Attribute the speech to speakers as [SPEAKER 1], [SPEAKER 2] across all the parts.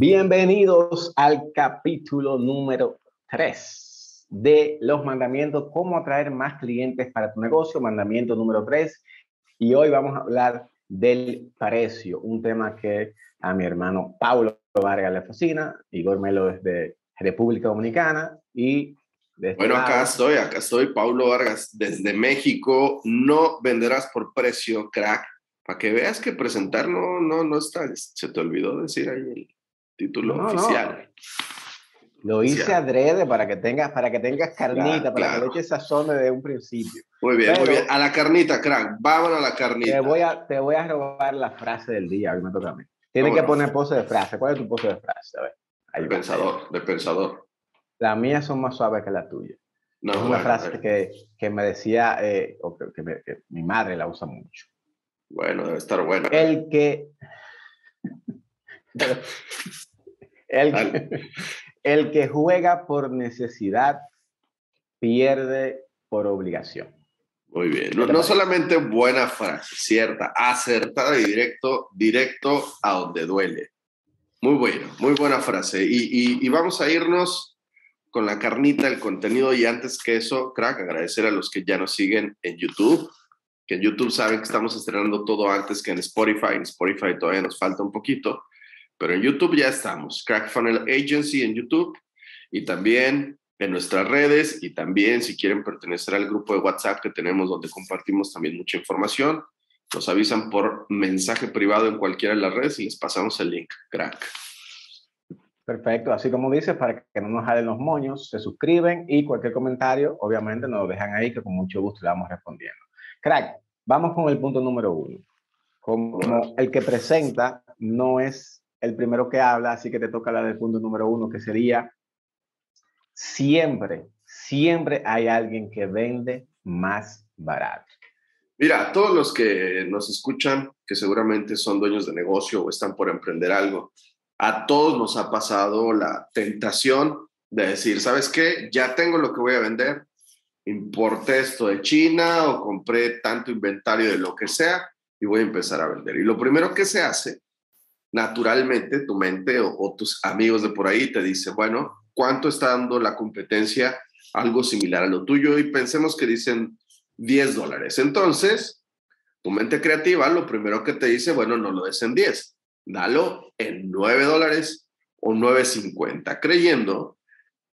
[SPEAKER 1] Bienvenidos al capítulo número 3 de los mandamientos, cómo atraer más clientes para tu negocio, mandamiento número 3. Y hoy vamos a hablar del precio, un tema que a mi hermano Paulo Vargas le fascina, Igor Melo es de República Dominicana y...
[SPEAKER 2] Este bueno, acá estoy, acá estoy, Paulo Vargas, desde México. No venderás por precio, crack. Para que veas que presentar no, no, no está, se te olvidó decir ahí Título oficial.
[SPEAKER 1] Lo hice adrede para que tengas, para que tengas carnita, para que le eches sazón desde un principio.
[SPEAKER 2] Muy bien, muy bien. A la carnita, crack. Vámonos a la carnita.
[SPEAKER 1] Te voy a, te voy a robar la frase del día. Hoy me toca a mí. Tienes que poner pose de frase. ¿Cuál es tu pose de frase? A ver.
[SPEAKER 2] de pensador, de pensador.
[SPEAKER 1] Las mías son más suaves que las tuyas. No, es una frase que, que, me decía, eh, o que, que, mi madre la usa mucho.
[SPEAKER 2] Bueno, debe estar buena.
[SPEAKER 1] El que. El, que juega por necesidad pierde por obligación.
[SPEAKER 2] Muy bien. No, solamente buena frase, cierta, acertada y directo, directo a donde duele. Muy bueno, muy buena frase. Y, y, vamos a irnos con la carnita, el contenido. Y antes que eso, crack, agradecer a los que ya nos siguen en YouTube, que en YouTube saben que estamos estrenando todo antes que en Spotify. En Spotify todavía nos falta un poquito. Pero en YouTube ya estamos, Crack Funnel Agency en YouTube y también en nuestras redes y también si quieren pertenecer al grupo de WhatsApp que tenemos donde compartimos también mucha información, nos avisan por mensaje privado en cualquiera de las redes y les pasamos el link, crack.
[SPEAKER 1] Perfecto, así como dices, para que no nos jalen los moños, se suscriben y cualquier comentario, obviamente, nos lo dejan ahí que con mucho gusto le vamos respondiendo. Crack, vamos con el punto número uno. Como el que presenta no es el primero que habla, así que te toca la del punto número uno, que sería, siempre, siempre hay alguien que vende más barato.
[SPEAKER 2] Mira, todos los que nos escuchan, que seguramente son dueños de negocio o están por emprender algo, a todos nos ha pasado la tentación de decir, ¿sabes qué? Ya tengo lo que voy a vender, importé esto de China o compré tanto inventario de lo que sea y voy a empezar a vender. Y lo primero que se hace naturalmente tu mente o, tus amigos de por ahí te dicen, bueno, ¿cuánto está dando la competencia? Algo similar a lo tuyo y pensemos que dicen 10 dólares. Entonces, tu mente creativa lo primero que te dice, bueno, no lo des en 10, dalo en 9 dólares o 9.50, creyendo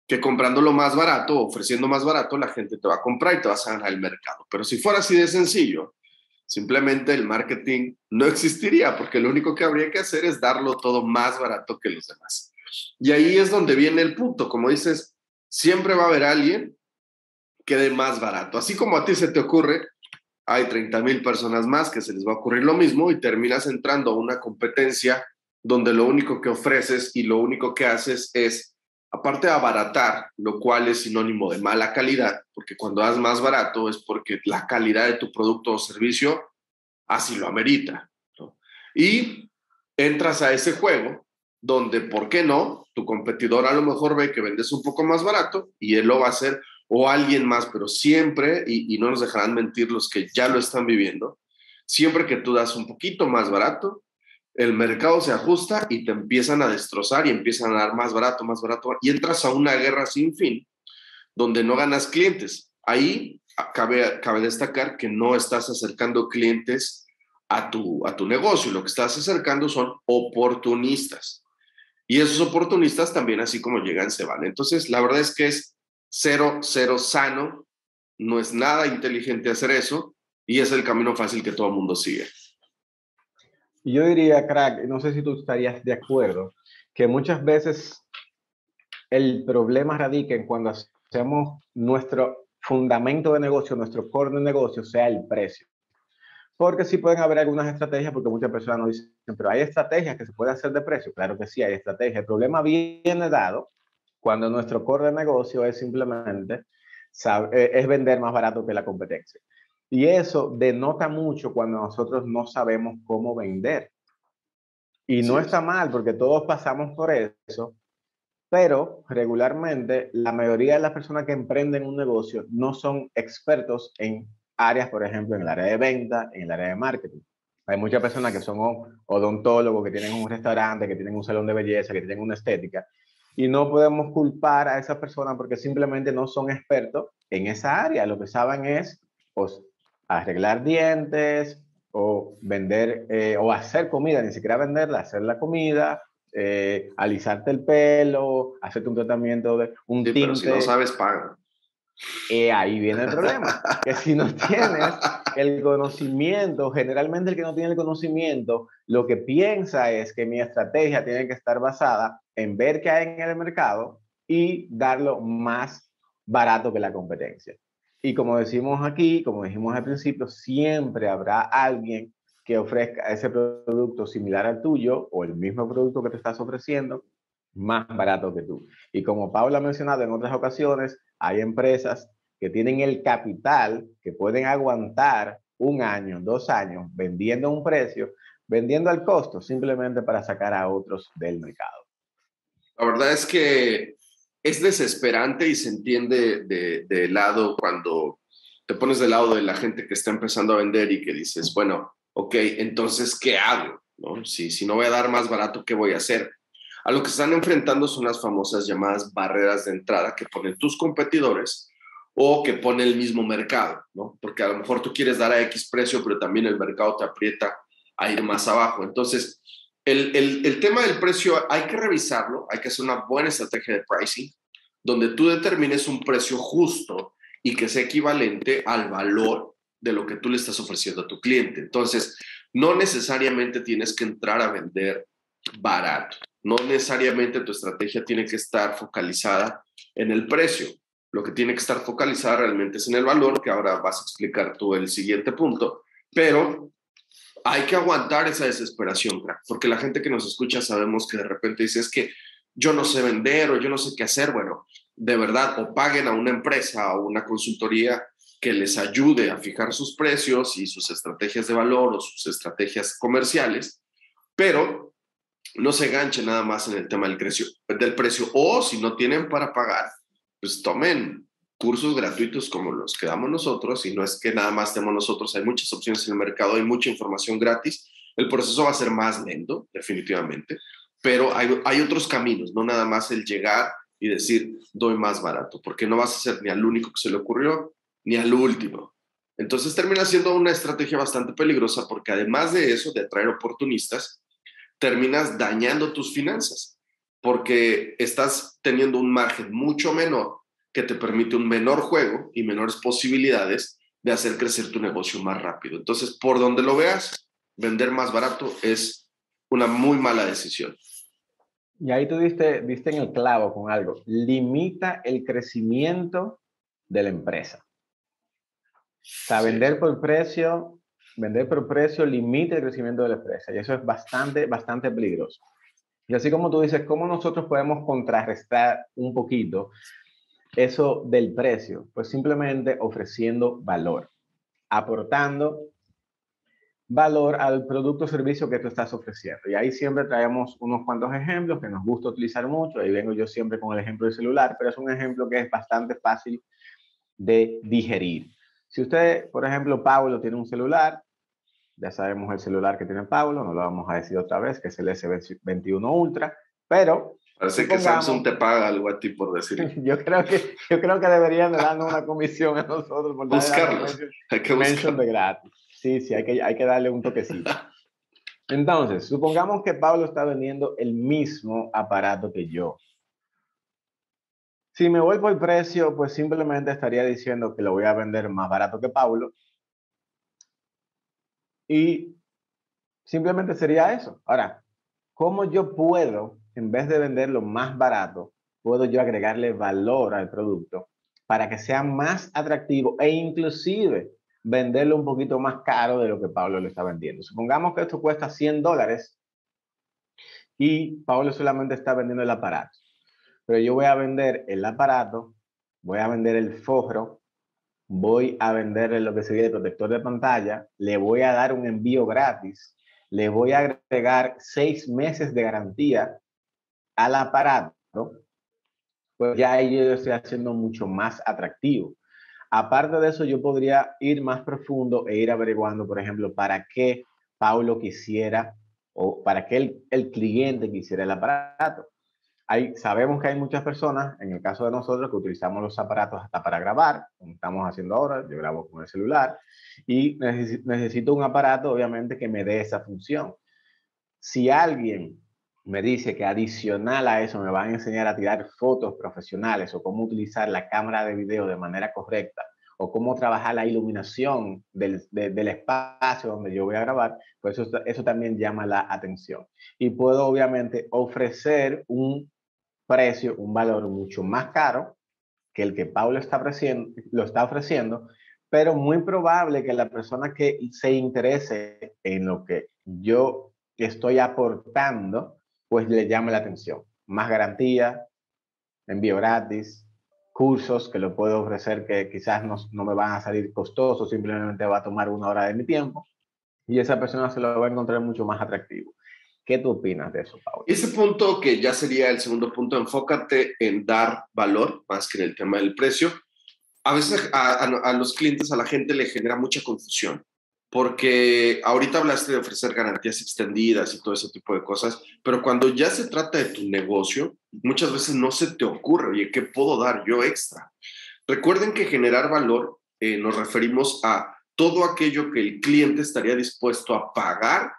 [SPEAKER 2] que comprando lo más barato, ofreciendo más barato, la gente te va a comprar y te vas a ganar el mercado. Pero si fuera así de sencillo, Simplemente el marketing no existiría porque lo único que habría que hacer es darlo todo más barato que los demás. Y ahí es donde viene el punto. Como dices, siempre va a haber alguien que dé más barato. Así como a ti se te ocurre, hay 30 mil personas más que se les va a ocurrir lo mismo y terminas entrando a una competencia donde lo único que ofreces y lo único que haces es aparte de abaratar, lo cual es sinónimo de mala calidad, porque cuando das más barato es porque la calidad de tu producto o servicio así lo amerita. Y entras a ese juego donde, ¿por qué no? Tu competidor a lo mejor ve que vendes un poco más barato y él lo va a hacer, o alguien más, pero siempre, y, y no nos dejarán mentir los que ya lo están viviendo, siempre que tú das un poquito más barato, el mercado se ajusta y te empiezan a destrozar y empiezan a dar más barato, más barato, y entras a una guerra sin fin donde no ganas clientes. Ahí cabe, cabe destacar que no estás acercando clientes a tu, a tu negocio, lo que estás acercando son oportunistas. Y esos oportunistas también, así como llegan, se van. Entonces, la verdad es que es cero, cero sano, no es nada inteligente hacer eso y es el camino fácil que todo el mundo sigue.
[SPEAKER 1] Yo diría, crack, no sé si tú estarías de acuerdo, que muchas veces el problema radica en cuando hacemos nuestro fundamento de negocio, nuestro core de negocio, sea el precio. Porque sí pueden haber algunas estrategias, porque muchas personas nos dicen, pero hay estrategias que se pueden hacer de precio. Claro que sí, hay estrategias. El problema viene dado cuando nuestro core de negocio es simplemente eh, es vender más barato que la competencia. Y eso denota mucho cuando nosotros no sabemos cómo vender. Y no está mal porque todos pasamos por eso, pero regularmente la mayoría de las personas que emprenden un negocio no son expertos en áreas, por ejemplo, en el área de venta, en el área de marketing. Hay muchas personas que son odontólogos, que tienen un restaurante, que tienen un salón de belleza, que tienen una estética, y no podemos culpar a esas personas porque simplemente no son expertos en esa área. Lo que saben es pues, arreglar dientes o vender eh, o hacer comida, ni siquiera venderla, hacer la comida, eh, alisarte el pelo, hacerte un tratamiento de un
[SPEAKER 2] sí,
[SPEAKER 1] tinte.
[SPEAKER 2] Pero si no sabes, paga.
[SPEAKER 1] Y ahí viene el problema, que si no tienes el conocimiento, generalmente el que no tiene el conocimiento, lo que piensa es que mi estrategia tiene que estar basada en ver qué hay en el mercado y darlo más barato que la competencia. Y como decimos aquí, como dijimos al principio, siempre habrá alguien que ofrezca ese producto similar al tuyo o el mismo producto que te estás ofreciendo más barato que tú. Y como Paula ha mencionado en otras ocasiones, hay empresas que tienen el capital que pueden aguantar un año, dos años vendiendo un precio, vendiendo al costo, simplemente para sacar a otros del mercado.
[SPEAKER 2] La verdad es que es desesperante y se entiende de, lado cuando te pones del lado de la gente que está empezando a vender y que dices, bueno, ok, entonces, ¿qué hago? ¿No? Si, si no voy a dar más barato, ¿qué voy a hacer? A lo que están enfrentando son las famosas llamadas barreras de entrada que ponen tus competidores o que pone el mismo mercado, ¿no? Porque a lo mejor tú quieres dar a X precio, pero también el mercado te aprieta a ir más abajo. Entonces, el, el, tema del precio hay que revisarlo, hay que hacer una buena estrategia de pricing, donde tú determines un precio justo y que sea equivalente al valor de lo que tú le estás ofreciendo a tu cliente. Entonces, no necesariamente tienes que entrar a vender barato. No necesariamente tu estrategia tiene que estar focalizada en el precio. Lo que tiene que estar focalizada realmente es en el valor, que ahora vas a explicar tú el siguiente punto, pero hay que aguantar esa desesperación, porque la gente que nos escucha sabemos que de repente dice, es que yo no sé vender o yo no sé qué hacer. Bueno, de verdad, o paguen a una empresa o una consultoría que les ayude a fijar sus precios y sus estrategias de valor o sus estrategias comerciales, pero no se ganchen nada más en el tema del precio, del precio. O si no tienen para pagar, pues tomen cursos gratuitos como los que damos nosotros y no es que nada más tenemos nosotros, hay muchas opciones en el mercado, hay mucha información gratis. El proceso va a ser más lento, definitivamente, pero hay, hay otros caminos, no nada más el llegar y decir, doy más barato, porque no vas a ser ni al único que se le ocurrió, ni al último. Entonces termina siendo una estrategia bastante peligrosa porque además de eso, de atraer oportunistas, terminas dañando tus finanzas porque estás teniendo un margen mucho menor que te permite un menor juego y menores posibilidades de hacer crecer tu negocio más rápido. Entonces, por donde lo veas, vender más barato es una muy mala decisión.
[SPEAKER 1] Y ahí tú diste, diste en el clavo con algo. Limita el crecimiento de la empresa. O sea, vender por precio, vender por precio limita el crecimiento de la empresa. Y eso es bastante, bastante peligroso. Y así como tú dices, ¿cómo nosotros podemos contrarrestar un poquito eso del precio? Pues simplemente ofreciendo valor, aportando valor al producto o servicio que tú estás ofreciendo. Y ahí siempre traemos unos cuantos ejemplos que nos gusta utilizar mucho. Ahí vengo yo siempre con el ejemplo del celular, pero es un ejemplo que es bastante fácil de digerir. Si usted, por ejemplo, Pablo tiene un celular, ya sabemos el celular que tiene Pablo, no lo vamos a decir otra vez, que es el S21 Ultra, pero...
[SPEAKER 2] Parece que Samsung te paga algo a ti por decir.
[SPEAKER 1] Yo creo que, yo creo que deberían de darnos una comisión a nosotros por
[SPEAKER 2] buscarlos. Hay que buscarlos.
[SPEAKER 1] de gratis. Sí, sí, hay que, hay que darle un toquecito. Entonces, supongamos que Pablo está vendiendo el mismo aparato que yo. Si me voy por el precio, pues simplemente estaría diciendo que lo voy a vender más barato que Pablo. Y simplemente sería eso. Ahora, ¿cómo yo puedo, en vez de venderlo más barato, puedo yo agregarle valor al producto para que sea más atractivo e inclusive venderlo un poquito más caro de lo que Pablo lo está vendiendo? Supongamos que esto cuesta 100 dólares y Pablo solamente está vendiendo el aparato. Pero yo voy a vender el aparato, voy a vender el forro, voy a vender lo que sería el protector de pantalla, le voy a dar un envío gratis, le voy a agregar seis meses de garantía al aparato, pues ya yo estoy haciendo mucho más atractivo. Aparte de eso, yo podría ir más profundo e ir averiguando, por ejemplo, para qué Paulo quisiera o para el, el cliente quisiera el aparato. Hay, sabemos que hay muchas personas, en el caso de nosotros, que utilizamos los aparatos hasta para grabar, como estamos haciendo ahora, yo grabo con el celular, y necesito un aparato, obviamente, que me dé esa función. Si alguien me dice que adicional a eso me van a enseñar a tirar fotos profesionales o cómo utilizar la cámara de video de manera correcta o cómo trabajar la iluminación del, del espacio donde yo voy a grabar, pues eso, eso también llama la atención. Y puedo obviamente ofrecer un precio, un valor mucho más caro que el que Paulo está ofreciendo, lo está ofreciendo, pero muy probable que la persona que se interese en lo que yo estoy aportando, pues le llame la atención. Más garantía, envío gratis, cursos que lo puedo ofrecer que quizás no, no, me van a salir costosos, simplemente va a tomar una hora de mi tiempo y esa persona se lo va a encontrar mucho más atractivo. ¿Qué tú opinas de eso, Pablo?
[SPEAKER 2] Ese punto que ya sería el segundo punto, enfócate en dar valor más que en el tema del precio. A veces a los clientes, a la gente le genera mucha confusión porque ahorita hablaste de ofrecer garantías extendidas y todo ese tipo de cosas, pero cuando ya se trata de tu negocio, muchas veces no se te ocurre, oye, ¿qué puedo dar yo extra? Recuerden que generar valor eh, nos referimos a todo aquello que el cliente estaría dispuesto a pagar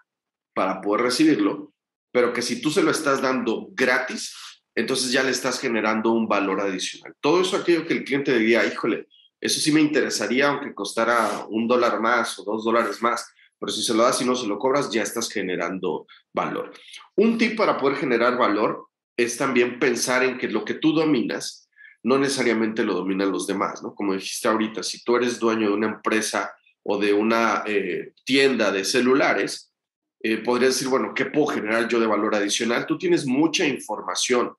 [SPEAKER 2] para poder recibirlo, pero que si tú se lo estás dando gratis, entonces ya le estás generando un valor adicional. Todo eso aquello que el cliente diría, híjole, eso sí me interesaría, aunque costara un dólar más o dos dólares más, pero si se lo das y no se lo cobras, ya estás generando valor. Un tip para poder generar valor es también pensar en que lo que tú dominas no necesariamente lo dominan los demás, ¿no? Como dijiste ahorita, si tú eres dueño de una empresa o de una eh, tienda de celulares, eh, podrías decir, bueno, ¿qué puedo generar yo de valor adicional? Tú tienes mucha información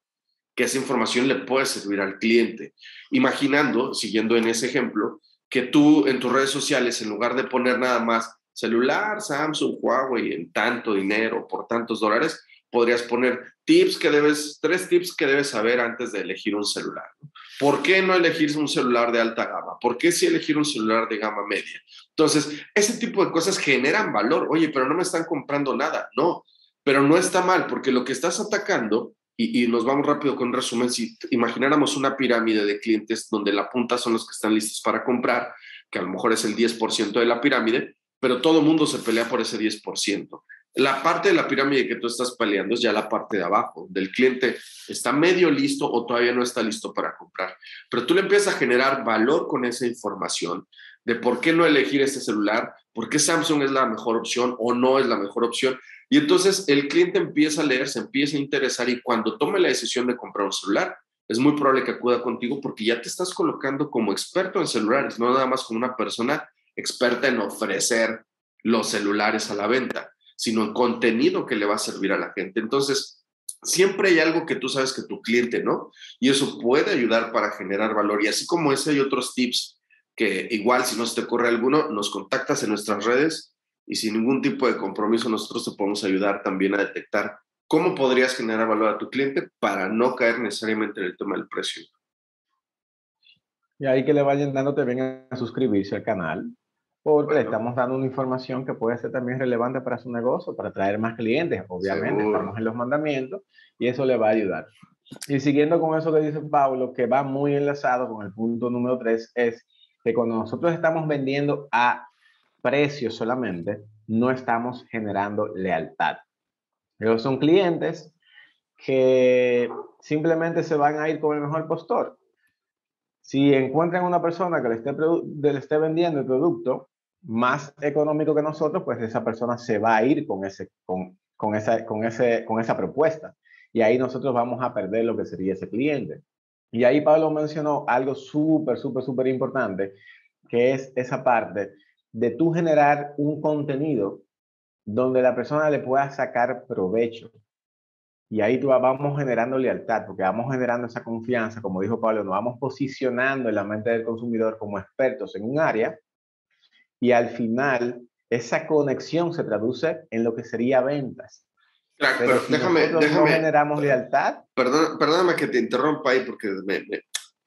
[SPEAKER 2] que esa información le puede servir al cliente. Imaginando, siguiendo en ese ejemplo, que tú en tus redes sociales, en lugar de poner nada más celular, Samsung, Huawei, en tanto dinero, por tantos dólares, podrías poner tips que debes, tres tips que debes saber antes de elegir un celular. ¿Por qué no elegir un celular de alta gama? ¿Por qué sí elegir un celular de gama media? Entonces, ese tipo de cosas generan valor. Oye, pero no me están comprando nada. No, pero no está mal porque lo que estás atacando y, nos vamos rápido con un resumen, si imagináramos una pirámide de clientes donde la punta son los que están listos para comprar, que a lo mejor es el 10% de la pirámide, pero todo mundo se pelea por ese 10%. La parte de la pirámide que tú estás peleando es ya la parte de abajo, del cliente está medio listo o todavía no está listo para comprar. Pero tú le empiezas a generar valor con esa información de por qué no elegir este celular, por qué Samsung es la mejor opción o no es la mejor opción. Y entonces el cliente empieza a leer, se empieza a interesar y cuando tome la decisión de comprar un celular, es muy probable que acuda contigo porque ya te estás colocando como experto en celulares, no nada más como una persona experta en ofrecer los celulares a la venta, sino en contenido que le va a servir a la gente. Entonces, siempre hay algo que tú sabes que tu cliente no, y eso puede ayudar para generar valor. Y así como ese hay otros tips que igual si no se te ocurre alguno, nos contactas en nuestras redes y sin ningún tipo de compromiso nosotros te podemos ayudar también a detectar cómo podrías generar valor a tu cliente para no caer necesariamente en el tema del precio.
[SPEAKER 1] Y ahí que le vayan dando también a suscribirse al canal, porque le estamos dando una información que puede ser también relevante para su negocio, para traer más clientes, obviamente, estamos en los mandamientos y eso le va a ayudar. Y siguiendo con eso que dice Pablo, que va muy enlazado con el punto número 3, es que cuando nosotros estamos vendiendo a precio solamente, no estamos generando lealtad. Pero son clientes que simplemente se van a ir con el mejor postor. Si encuentran una persona que le esté, le esté vendiendo el producto más económico que nosotros, pues esa persona se va a ir con, ese, con, con, esa, con, ese, con esa propuesta. Y ahí nosotros vamos a perder lo que sería ese cliente. Y ahí Pablo mencionó algo súper, súper, súper importante, que es esa parte de tú generar un contenido donde la persona le pueda sacar provecho. Y ahí tú vamos generando lealtad, porque vamos generando esa confianza, como dijo Pablo, nos vamos posicionando en la mente del consumidor como expertos en un área y al final esa conexión se traduce en lo que sería ventas.
[SPEAKER 2] Claro, pero, déjame, déjame.
[SPEAKER 1] generamos lealtad.
[SPEAKER 2] Perdón, perdóname que te interrumpa ahí porque me, me,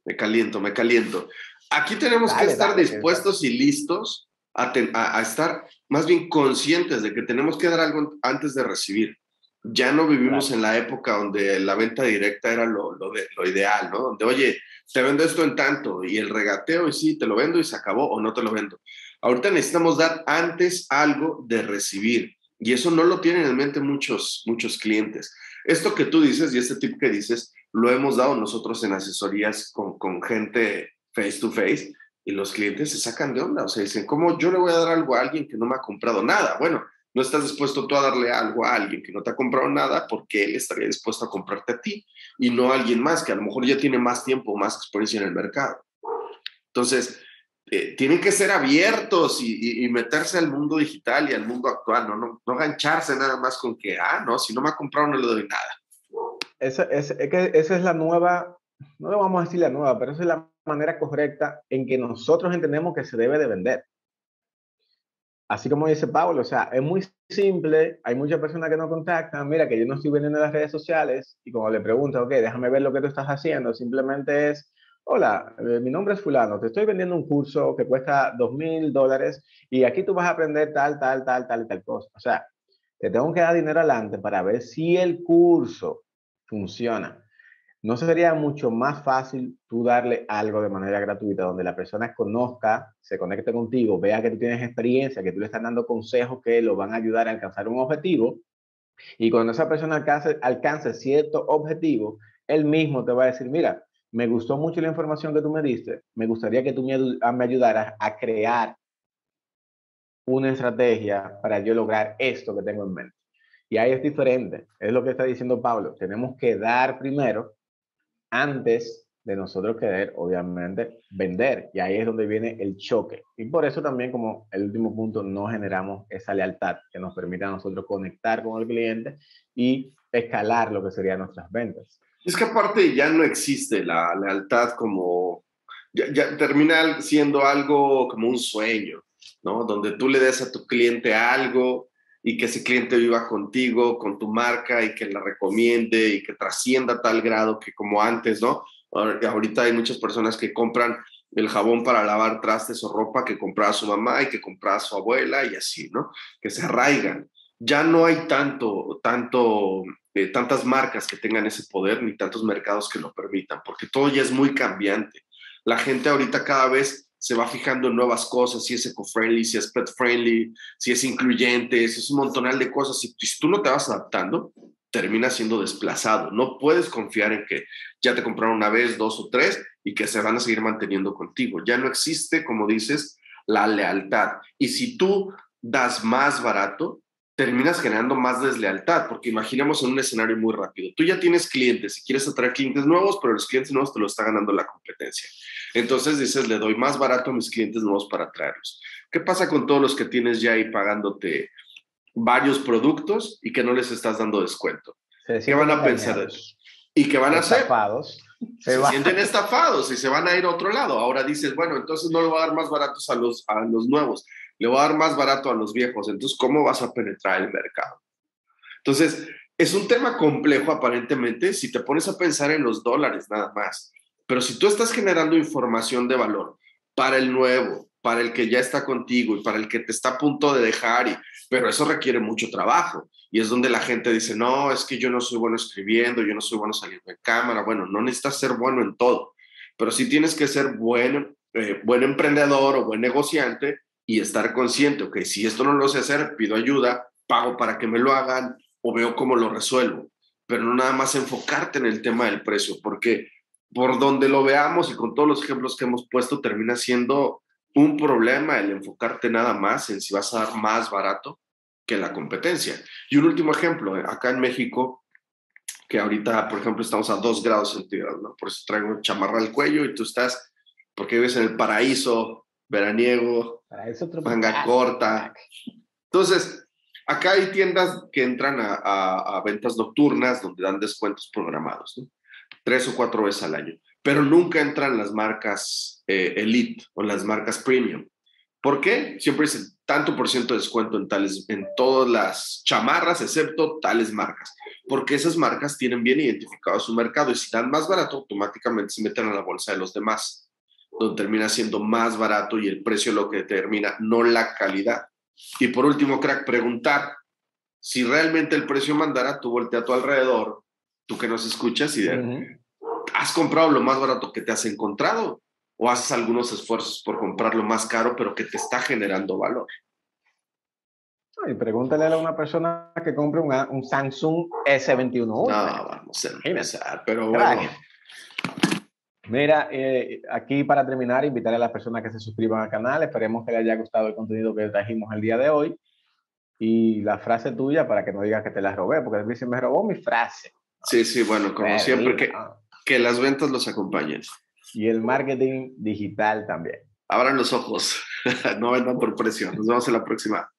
[SPEAKER 2] me caliento, me caliento. Aquí tenemos que estar dispuestos y listos a, estar más bien conscientes de que tenemos que dar algo antes de recibir. Ya no vivimos en la época donde la venta directa era lo, lo, lo, ideal, ¿no? Donde, oye, te vendo esto en tanto y el regateo y sí, te lo vendo y se acabó o no te lo vendo. Ahorita necesitamos dar antes algo de recibir y eso no lo tienen en mente muchos, muchos clientes. Esto que tú dices y este tip que dices, lo hemos dado nosotros en asesorías con, con gente face to face y los clientes se sacan de onda, o sea, dicen, ¿cómo yo le voy a dar algo a alguien que no me ha comprado nada? Bueno, no estás dispuesto tú a darle algo a alguien que no te ha comprado nada porque él estaría dispuesto a comprarte a ti y no a alguien más que a lo mejor ya tiene más tiempo, más experiencia en el mercado. Entonces, eh, tienen que ser abiertos y, meterse al mundo digital y al mundo actual, ¿no? No, no gancharse nada más con que, ah, no, si no me ha comprado no le doy nada.
[SPEAKER 1] Esa, es, que esa es la nueva, no le vamos a decir la nueva, pero es la manera correcta en que nosotros entendemos que se debe de vender. Así como dice Pablo, o sea, es muy simple, hay muchas personas que nos contactan, mira que yo no estoy vendiendo en las redes sociales y como le pregunto, ok, déjame ver lo que tú estás haciendo, simplemente es, hola, eh, mi nombre es fulano, te estoy vendiendo un curso que cuesta dos mil dólares y aquí tú vas a aprender tal, tal, tal, tal tal cosa. O sea, te tengo que dar dinero adelante para ver si el curso funciona. ¿No sería mucho más fácil tú darle algo de manera gratuita donde la persona conozca, se conecte contigo, vea que tú tienes experiencia, que tú le estás dando consejos que lo van a ayudar a alcanzar un objetivo? Y cuando esa persona alcance, alcance cierto objetivo, él mismo te va a decir, mira, me gustó mucho la información que tú me diste, me gustaría que tú me, me ayudaras a crear una estrategia para yo lograr esto que tengo en mente. Y ahí es diferente, es lo que está diciendo Pablo, tenemos que dar primero antes de nosotros querer, obviamente, vender. Y ahí es donde viene el choque. Y por eso también, como el último punto, no generamos esa lealtad que nos permite a nosotros conectar con el cliente y escalar lo que serían nuestras ventas.
[SPEAKER 2] Es que aparte ya no existe la lealtad como, ya, ya termina siendo algo como un sueño, ¿no? Donde tú le des a tu cliente algo y que ese cliente viva contigo, con tu marca y que la recomiende y que trascienda tal grado que como antes, ¿no? Ahorita hay muchas personas que compran el jabón para lavar trastes o ropa que compraba su mamá y que compraba su abuela y así, ¿no? Que se arraigan. Ya no hay tanto, tanto, eh, tantas marcas que tengan ese poder ni tantos mercados que lo permitan, porque todo ya es muy cambiante. La gente ahorita cada vez se va fijando en nuevas cosas, si es eco-friendly, si es pet-friendly, si es incluyente, si es un montonal de cosas. Y si tú no te vas adaptando, terminas siendo desplazado. No puedes confiar en que ya te compraron una vez, dos o tres y que se van a seguir manteniendo contigo. Ya no existe, como dices, la lealtad. Y si tú das más barato, terminas generando más deslealtad, porque imaginemos en un escenario muy rápido. Tú ya tienes clientes y quieres atraer clientes nuevos, pero los clientes nuevos te lo está ganando la competencia. Entonces dices, le doy más barato a mis clientes nuevos para atraerlos. ¿Qué pasa con todos los que tienes ya ahí pagándote varios productos y que no les estás dando descuento? ¿Qué van a pensar? ¿Y qué van a hacer? Se, se sienten estafados y se van a ir a otro lado. Ahora dices, bueno, entonces no le voy a dar más baratos a los, a los nuevos le voy a dar más barato a los viejos, entonces, ¿cómo vas a penetrar el mercado? Entonces, es un tema complejo aparentemente si te pones a pensar en los dólares nada más, pero si tú estás generando información de valor para el nuevo, para el que ya está contigo y para el que te está a punto de dejar, y, pero eso requiere mucho trabajo. Y es donde la gente dice, no, es que yo no soy bueno escribiendo, yo no soy bueno saliendo en cámara. Bueno, no necesitas ser bueno en todo, pero sí tienes que ser buen, eh, buen emprendedor o buen negociante y estar consciente, ok, si esto no lo sé hacer, pido ayuda, pago para que me lo hagan o veo cómo lo resuelvo, pero no nada más enfocarte en el tema del precio, porque por donde lo veamos y con todos los ejemplos que hemos puesto, termina siendo un problema el enfocarte nada más en si vas a dar más barato que la competencia. Y un último ejemplo, acá en México, que ahorita, por ejemplo, estamos a dos grados centígrados, ¿no? Por eso traigo chamarra al cuello y tú estás, porque vives en el paraíso veraniego, manga corta. Entonces, acá hay tiendas que entran a, ventas nocturnas donde dan descuentos programados, tres o cuatro veces al año, pero nunca entran las marcas eh, elite o las marcas premium. ¿Por qué? Siempre dicen tanto por ciento de descuento en, tales, en todas las chamarras, excepto tales marcas, porque esas marcas tienen bien identificado su mercado y si dan más barato, automáticamente se meten a la bolsa de los demás. Donde termina siendo más barato y el precio lo que determina, no la calidad. Y por último, crack, preguntar si realmente el precio mandara, tú voltea a tu alrededor, tú que nos escuchas y de, ¿has comprado lo más barato que te has encontrado? ¿O haces algunos esfuerzos por comprarlo más caro, pero que te está generando valor?
[SPEAKER 1] Y pregúntale a una persona que compre un Samsung S21.
[SPEAKER 2] No, vamos a empezar, pero bueno.
[SPEAKER 1] Mira, eh, aquí para terminar, invitar a las personas que se suscriban al canal. Esperemos que les haya gustado el contenido que trajimos el día de hoy. Y la frase tuya para que no digas que te la robé, porque dicen, me robó mi frase.
[SPEAKER 2] Sí, sí, bueno, como siempre, que, que las ventas los acompañen.
[SPEAKER 1] Y el marketing digital también.
[SPEAKER 2] Abran los ojos, no vendan por precio. Nos vemos en la próxima.